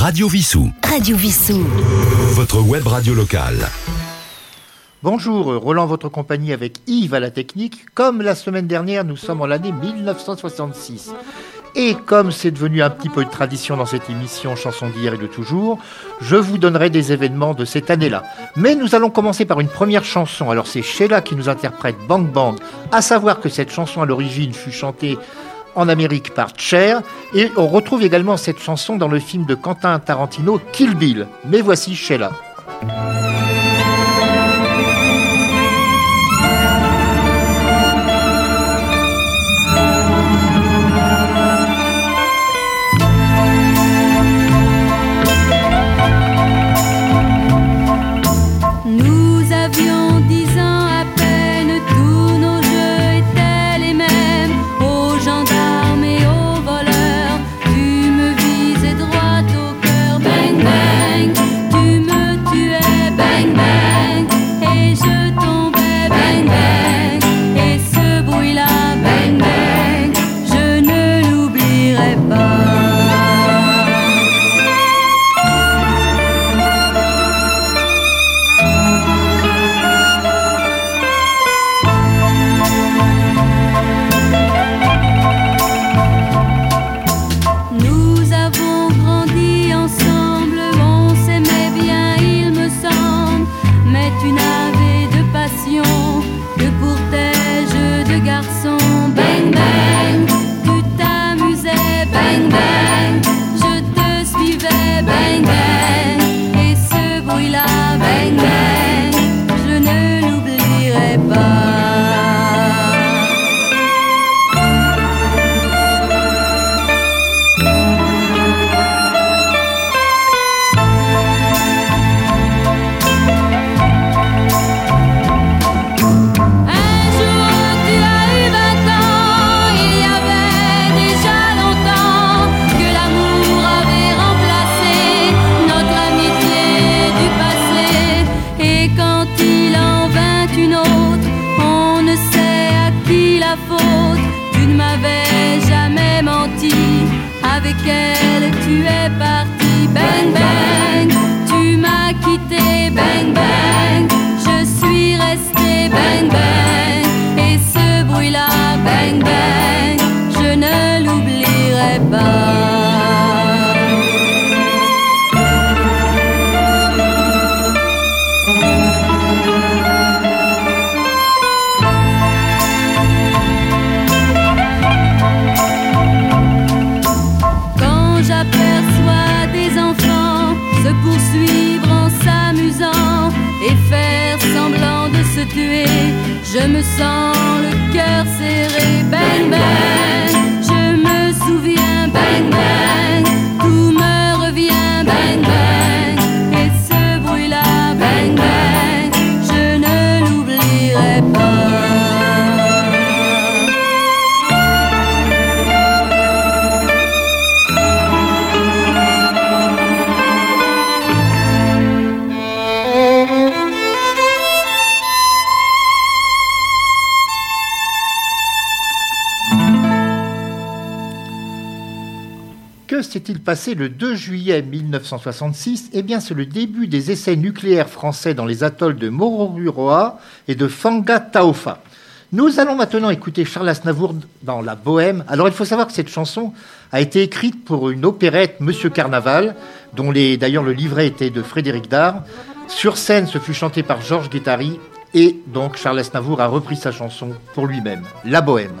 Radio Vissou. Radio Vissou. Votre web radio locale. Bonjour, Roland, votre compagnie avec Yves à la technique. Comme la semaine dernière, nous sommes en l'année 1966. Et comme c'est devenu un petit peu de tradition dans cette émission Chanson d'hier et de toujours, je vous donnerai des événements de cette année-là. Mais nous allons commencer par une première chanson. Alors c'est Sheila qui nous interprète Bang Bang, à savoir que cette chanson à l'origine fut chantée en Amérique par Cher, et on retrouve également cette chanson dans le film de Quentin Tarantino Kill Bill. Mais voici Sheila. S'est-il passé le 2 juillet 1966 Eh bien, c'est le début des essais nucléaires français dans les atolls de Mororuroa et de Fanga Taofa. Nous allons maintenant écouter Charles Aznavour dans La Bohème. Alors, il faut savoir que cette chanson a été écrite pour une opérette Monsieur Carnaval, dont d'ailleurs le livret était de Frédéric Dard. Sur scène, ce fut chanté par Georges Guettari, et donc Charles Aznavour a repris sa chanson pour lui-même, La Bohème.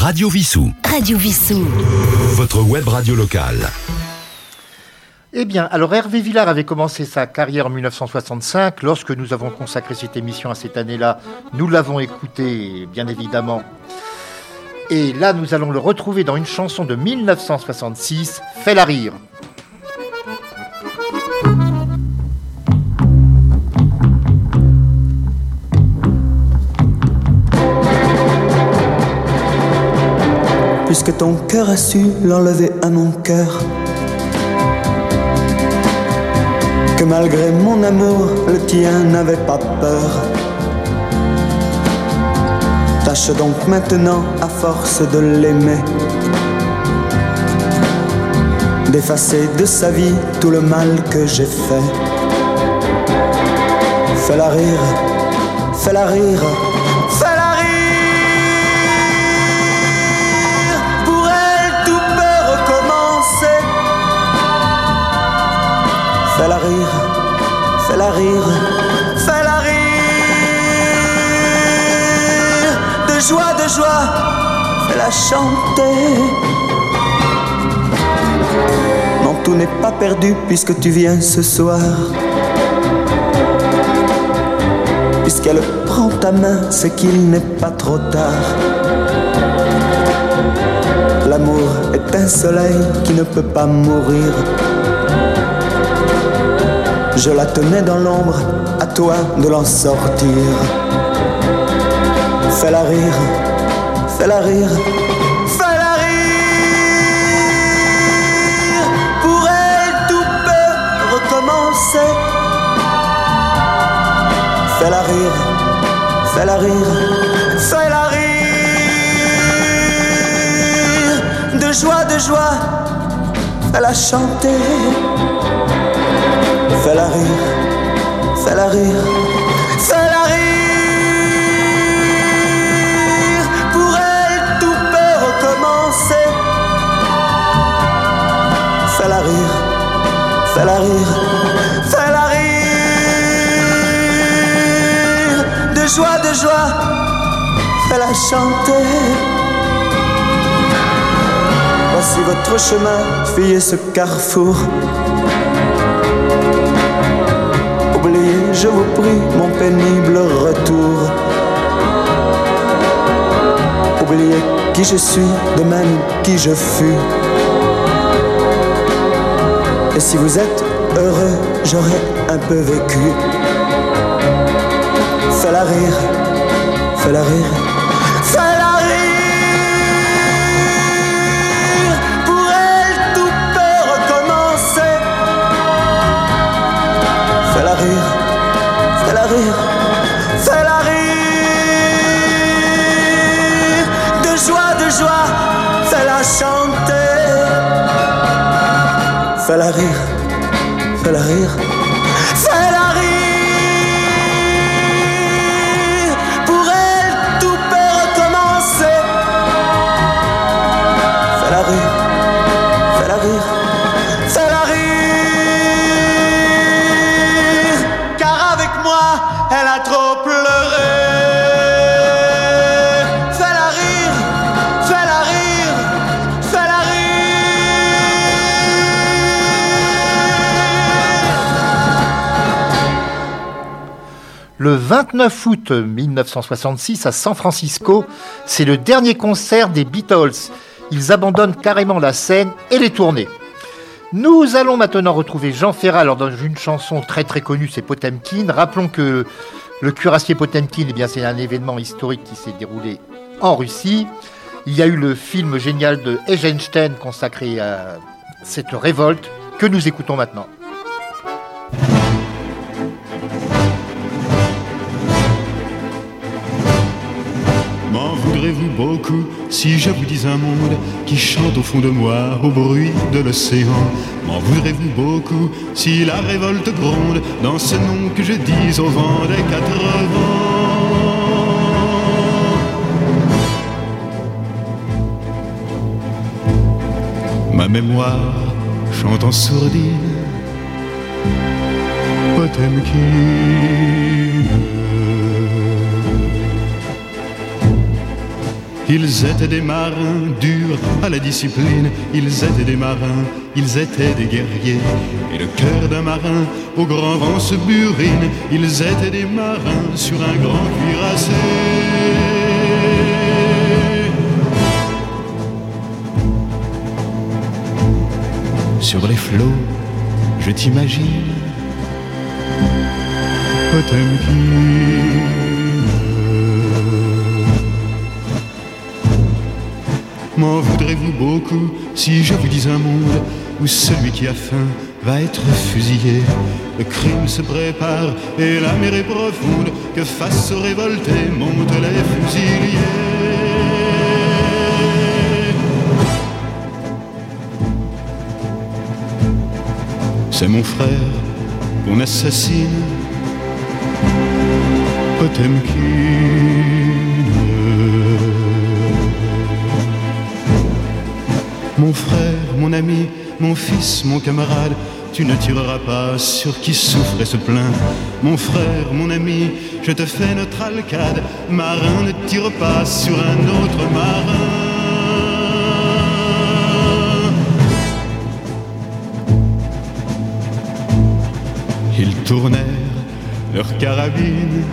Radio Vissou. Radio Vissou. Votre web radio locale. Eh bien, alors Hervé Villard avait commencé sa carrière en 1965. Lorsque nous avons consacré cette émission à cette année-là, nous l'avons écouté, bien évidemment. Et là, nous allons le retrouver dans une chanson de 1966, Fais-la rire. Puisque ton cœur a su l'enlever à mon cœur. Que malgré mon amour, le tien n'avait pas peur. Tâche donc maintenant, à force de l'aimer, d'effacer de sa vie tout le mal que j'ai fait. Fais-la rire, fais-la rire, chanter. Non, tout n'est pas perdu puisque tu viens ce soir. Puisqu'elle prend ta main, c'est qu'il n'est pas trop tard. L'amour est un soleil qui ne peut pas mourir. Je la tenais dans l'ombre, à toi de l'en sortir. Fais-la rire, fais-la rire, fais-la rire. Pour elle, tout peut recommencer. Fais-la rire, fais-la rire, fais-la rire. De joie, de joie, fais-la chanter. Fais-la rire, fais-la rire, fais-la fais-la rire, fais-la rire. De joie, de joie, fais-la chanter. Voici votre chemin, fuyez ce carrefour. Oubliez, je vous prie, mon pénible retour. Oubliez qui je suis, de même qui je fus. Si vous êtes heureux, j'aurais un peu vécu. Fais-la rire, fais-la rire, 29 août 1966 à San Francisco, c'est le dernier concert des Beatles. Ils abandonnent carrément la scène et les tournées. Nous allons maintenant retrouver Jean Ferrat alors dans une chanson très très connue, c'est Potemkin. Rappelons que le cuirassier Potemkin, eh c'est un événement historique qui s'est déroulé en Russie. Il y a eu le film génial de Eisenstein consacré à cette révolte que nous écoutons maintenant. M'en voudrez-vous beaucoup si je vous dis un monde qui chante au fond de moi au bruit de l'océan. M'en voudrez-vous beaucoup si la révolte gronde dans ce nom que je dis au vent des quatre vents? Ma mémoire chante en sourdine Potemkin Ils étaient des marins durs à la discipline, ils étaient des marins, ils étaient des guerriers. Et le cœur d'un marin au grand vent se burine, ils étaient des marins sur un grand cuirassé. Sur les flots, je t'imagine, Potemkin. M'en voudrez-vous beaucoup si je vous dis un monde où celui qui a faim va être fusillé? Le crime se prépare et la mer est profonde. Que face aux révoltés montent les fusiliers C'est mon frère qu'on assassine Potemkin Mon frère, mon ami, mon fils, mon camarade, tu ne tireras pas sur qui souffre et se plaint. Mon frère, mon ami, je te fais notre alcade. Marin, ne tire pas sur un autre marin. Ils tournèrent leurs carabines.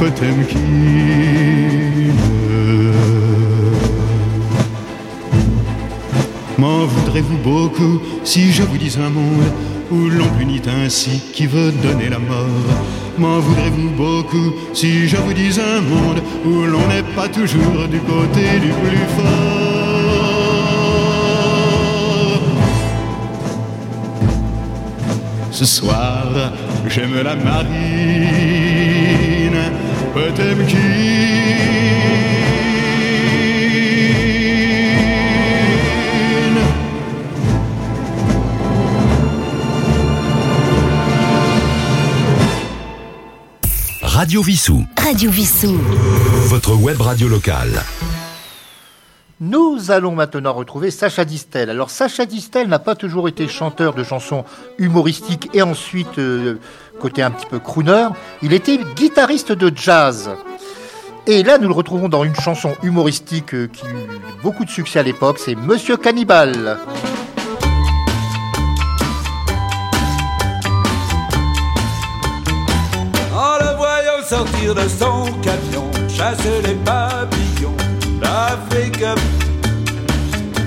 Potemkin. M'en voudrez-vous beaucoup si je vous dis un monde où l'on punit ainsi qui veut donner la mort? M'en voudrez-vous beaucoup si je vous dis un monde où l'on n'est pas toujours du côté du plus fort? Ce soir, j'aime la marine Potemkin. Radio Vissou. Radio Vissou. Votre web radio locale. Nous allons maintenant retrouver Sacha Distel. Alors Sacha Distel n'a pas toujours été chanteur de chansons humoristiques et ensuite euh, côté un petit peu crooner. Il était guitariste de jazz. Et là, nous le retrouvons dans une chanson humoristique euh, qui eut beaucoup de succès à l'époque, c'est Monsieur Cannibal. Sortir de son camion, chasser les papillons d'Afrique.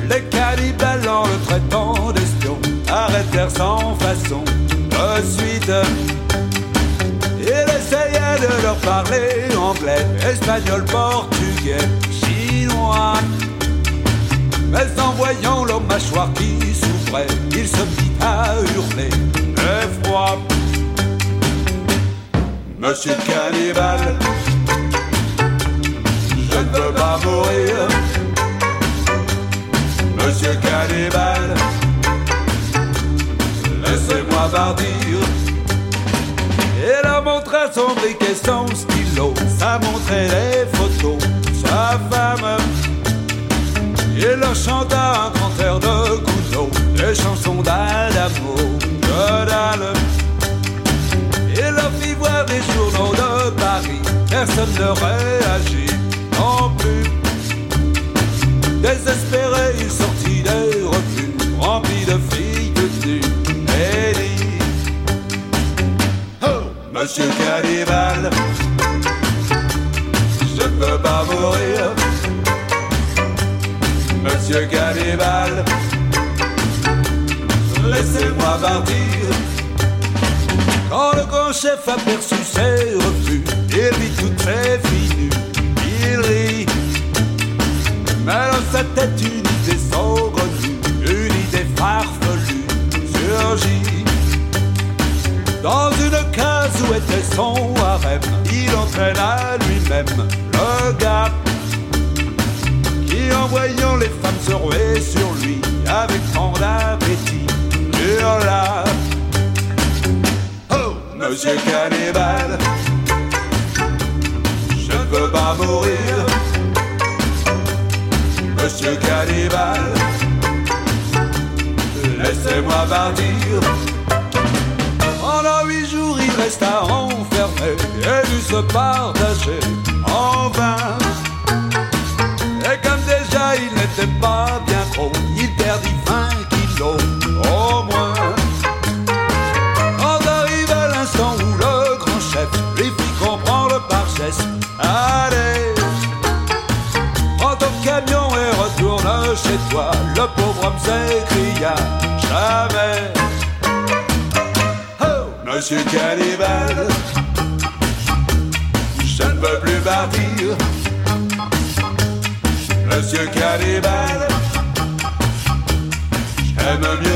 Les cannibales en le traitant d'espion arrêtèrent sans façon de suite. Il essayait de leur parler anglais, espagnol, portugais, chinois. Mais en voyant leur mâchoire qui souffrait, il se mit à Monsieur Cannibal, je ne veux pas mourir. Monsieur Cannibal, laissez-moi partir. Il a montré son briquet, son stylo, ça montrait les photos, sa femme. Il leur chanta un grand air de Gounod, des chansons d'Adamo, que dalle. Des journaux de Paris, personne ne réagit non plus. Désespéré, il sortit des revues remplis de filles de nues et dit Oh, Monsieur Cannibal, je ne peux pas mourir. Monsieur Cannibal, laissez-moi partir. Chef aperçut ses refus, il vit toutes ses filles il rit. Mais dans sa tête une idée saugrenue, une idée farfelue surgit. Dans une case où était son harem, il entraîna lui-même le gars qui, en voyant les femmes se ruer sur lui, avec tant d'appétit, hurla. Oh, monsieur Cannibal, je ne veux pas mourir. Monsieur Cannibal, laissez-moi partir. Pendant huit jours, il resta enfermé et dut se partager en vain. Et comme déjà il n'était pas bien gros, il perdit 20 kilos moins. Monsieur Cannibal, je ne veux plus partir. Monsieur Cannibal, j'aime mieux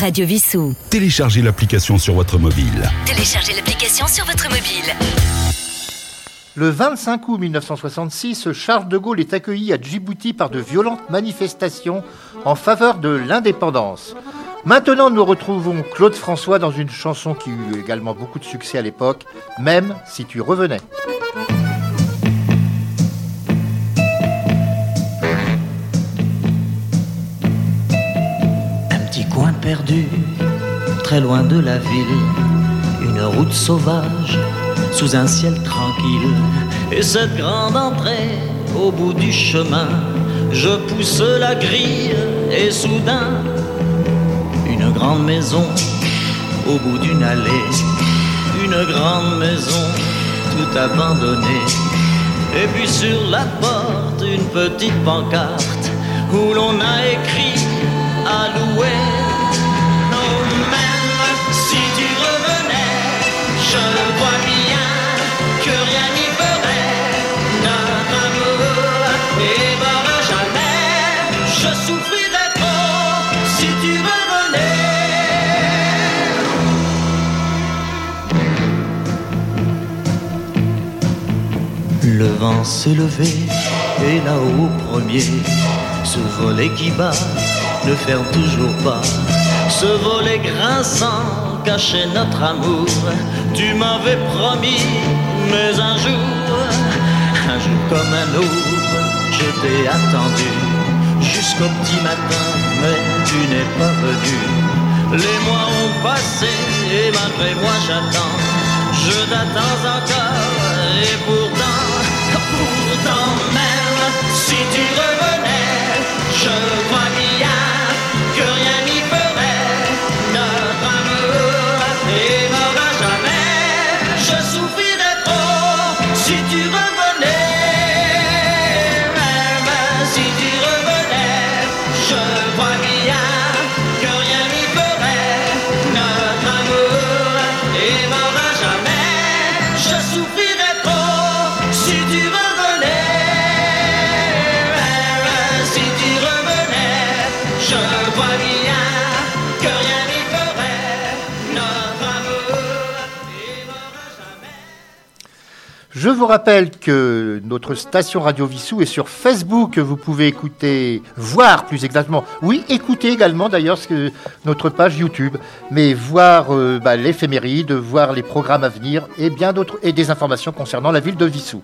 Radio Vissou. Téléchargez l'application sur votre mobile. Téléchargez l'application sur votre mobile. Le 25 août 1966, Charles de Gaulle est accueilli à Djibouti par de violentes manifestations en faveur de l'indépendance. Maintenant, nous retrouvons Claude François dans une chanson qui eut également beaucoup de succès à l'époque, même si tu revenais. Petit coin perdu, très loin de la ville, une route sauvage, sous un ciel tranquille, et cette grande entrée au bout du chemin, je pousse la grille, et soudain, une grande maison au bout d'une allée, une grande maison tout abandonnée, et puis sur la porte, une petite pancarte où l'on a écrit à louer. Vent s'est levé et là-haut au premier, ce volet qui bat ne ferme toujours pas. Ce volet grinçant cachait notre amour. Tu m'avais promis, mais un jour, un jour comme un autre, je t'ai attendu jusqu'au petit matin, mais tu n'es pas venu. Les mois ont passé et malgré moi j'attends. Je t'attends encore et pourtant, même si tu revenais, je crois bien que rien Je vous rappelle que notre station Radio Vissou est sur Facebook. Vous pouvez écouter, voir plus exactement. Oui, écouter également d'ailleurs notre page YouTube. Mais voir euh, bah, l'éphéméride, voir les programmes à venir et bien d'autres et des informations concernant la ville de Vissou.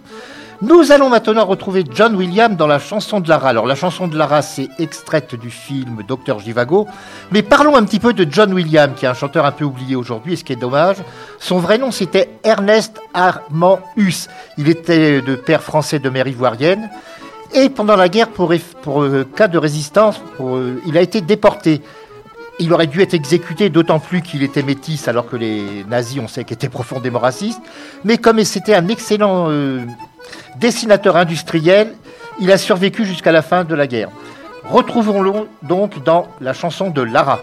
Nous allons maintenant retrouver John Williams dans la chanson de Lara. Alors la chanson de Lara, c'est extraite du film Docteur Givago. Mais parlons un petit peu de John Williams, qui est un chanteur un peu oublié aujourd'hui, et ce qui est dommage. Son vrai nom, c'était Ernest Armand Hus. Il était de père français de mère ivoirienne. Et pendant la guerre, pour, euh, cas de résistance, euh, il a été déporté. Il aurait dû être exécuté, d'autant plus qu'il était métis, alors que les nazis, on sait qu'ils étaient profondément racistes. Mais comme c'était un excellent euh, dessinateur industriel, il a survécu jusqu'à la fin de la guerre. Retrouvons-le donc dans la chanson de Lara.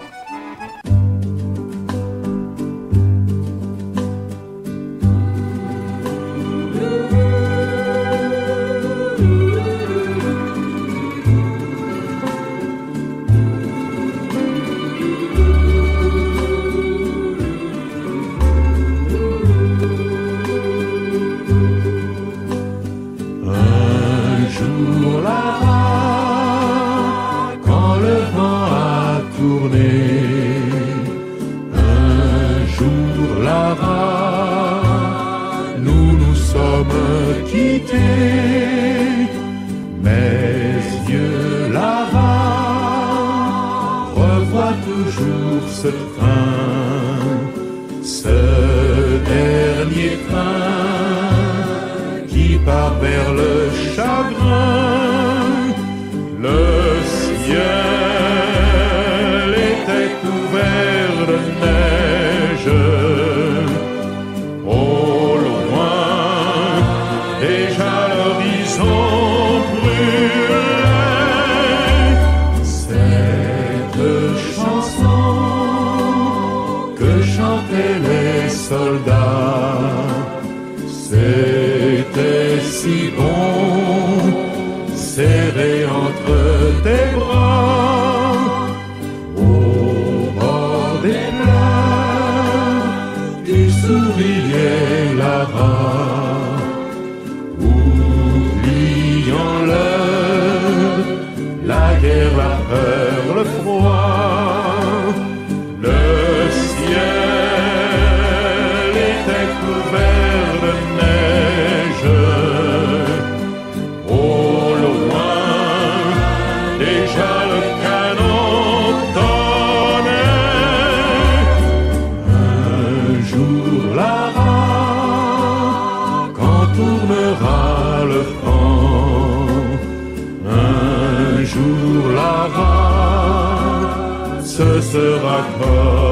Sera comme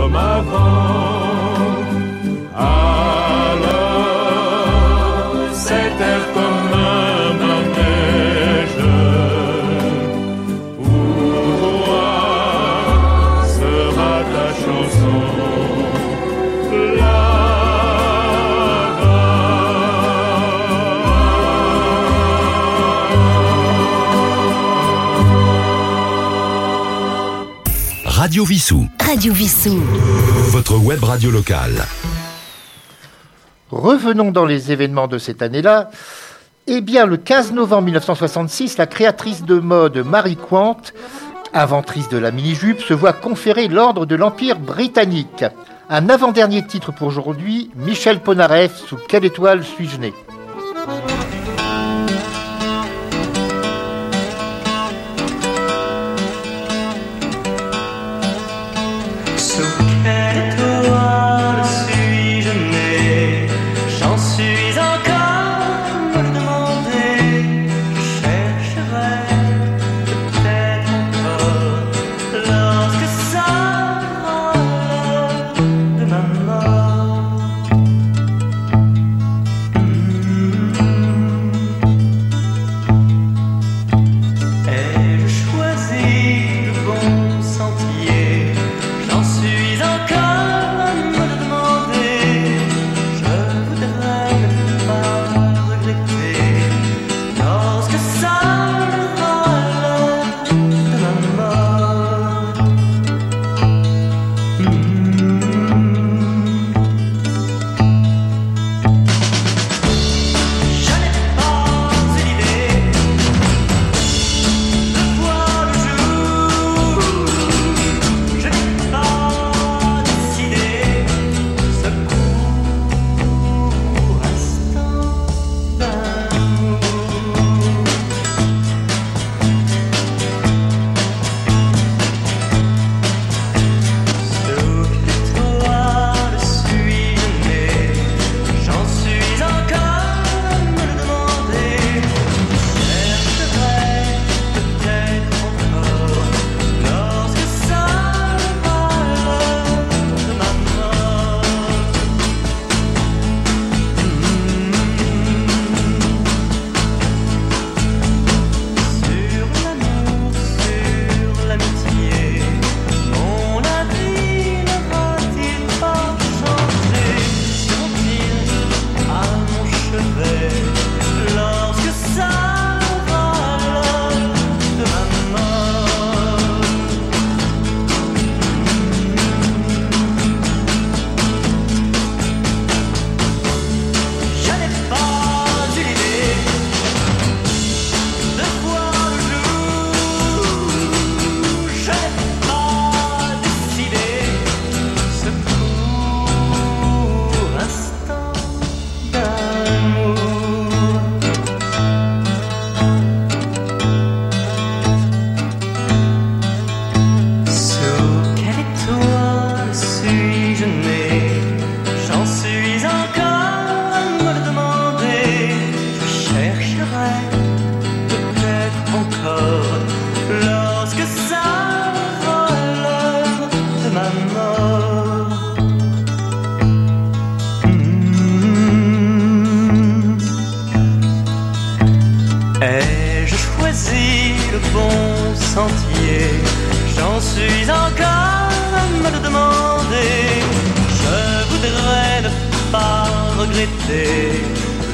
Radio Vissou. Radio Vissou. Votre web radio locale. Revenons dans les événements de cette année-là. Eh bien, le 15 novembre 1966, la créatrice de mode Marie Quant, inventrice de la mini-jupe, se voit conférer l'ordre de l'Empire britannique. Un avant-dernier titre pour aujourd'hui, Michel Ponareff, sous quelle étoile suis-je né?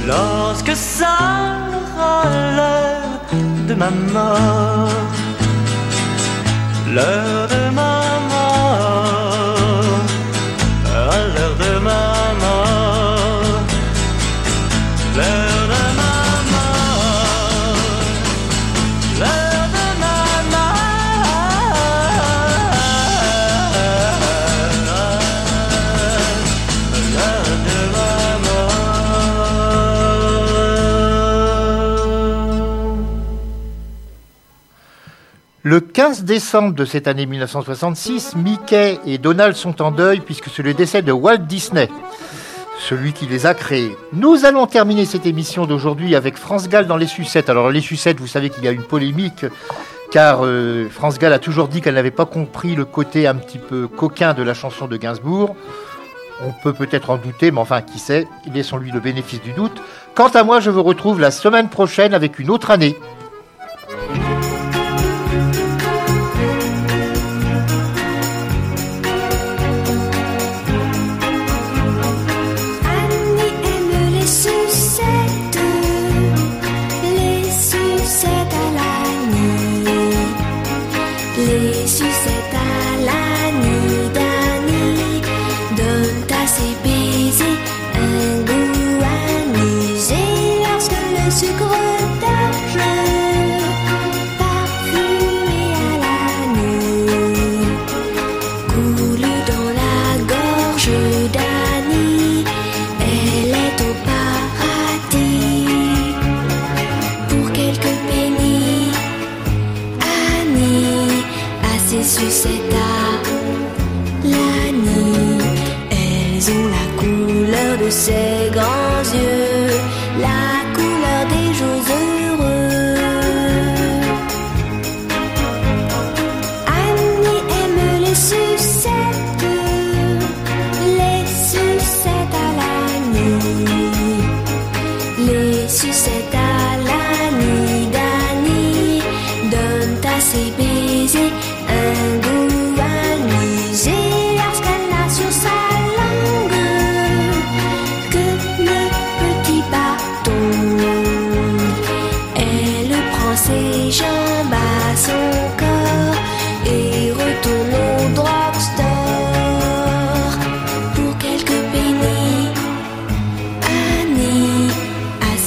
Lorsque ça l'heure de ma mort. L'heure Le 15 décembre de cette année 1966, Mickey et Donald sont en deuil puisque c'est le décès de Walt Disney, celui qui les a créés. Nous allons terminer cette émission d'aujourd'hui avec France Gall dans les sucettes. Alors les sucettes, vous savez qu'il y a une polémique car euh, France Gall a toujours dit qu'elle n'avait pas compris le côté un petit peu coquin de la chanson de Gainsbourg. On peut peut-être en douter, mais enfin, qui sait, laissons-lui le bénéfice du doute. Quant à moi, je vous retrouve la semaine prochaine avec une autre année.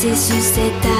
c'est sur cette